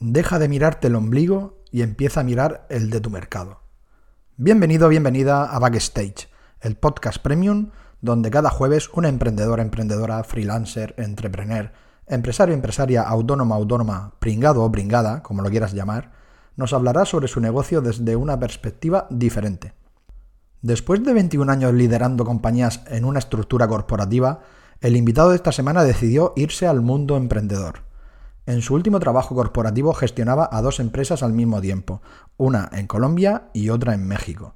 Deja de mirarte el ombligo y empieza a mirar el de tu mercado. Bienvenido, bienvenida a Backstage, el podcast premium donde cada jueves un emprendedor, emprendedora, freelancer, entrepreneur, empresario, empresaria, autónoma, autónoma, pringado o pringada, como lo quieras llamar, nos hablará sobre su negocio desde una perspectiva diferente. Después de 21 años liderando compañías en una estructura corporativa, el invitado de esta semana decidió irse al mundo emprendedor. En su último trabajo corporativo gestionaba a dos empresas al mismo tiempo, una en Colombia y otra en México.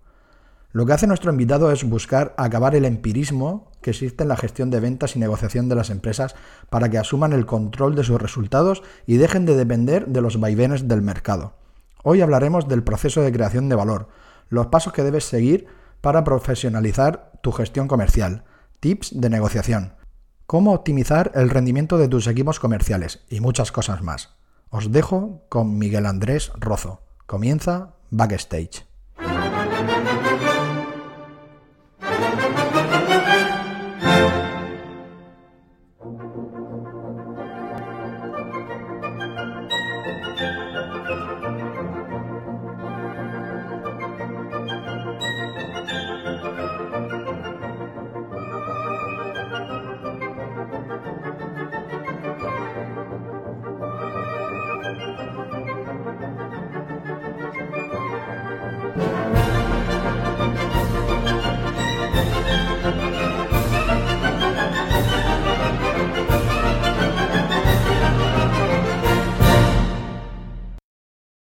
Lo que hace nuestro invitado es buscar acabar el empirismo que existe en la gestión de ventas y negociación de las empresas para que asuman el control de sus resultados y dejen de depender de los vaivenes del mercado. Hoy hablaremos del proceso de creación de valor, los pasos que debes seguir para profesionalizar tu gestión comercial, tips de negociación, cómo optimizar el rendimiento de tus equipos comerciales y muchas cosas más. Os dejo con Miguel Andrés Rozo. Comienza Backstage.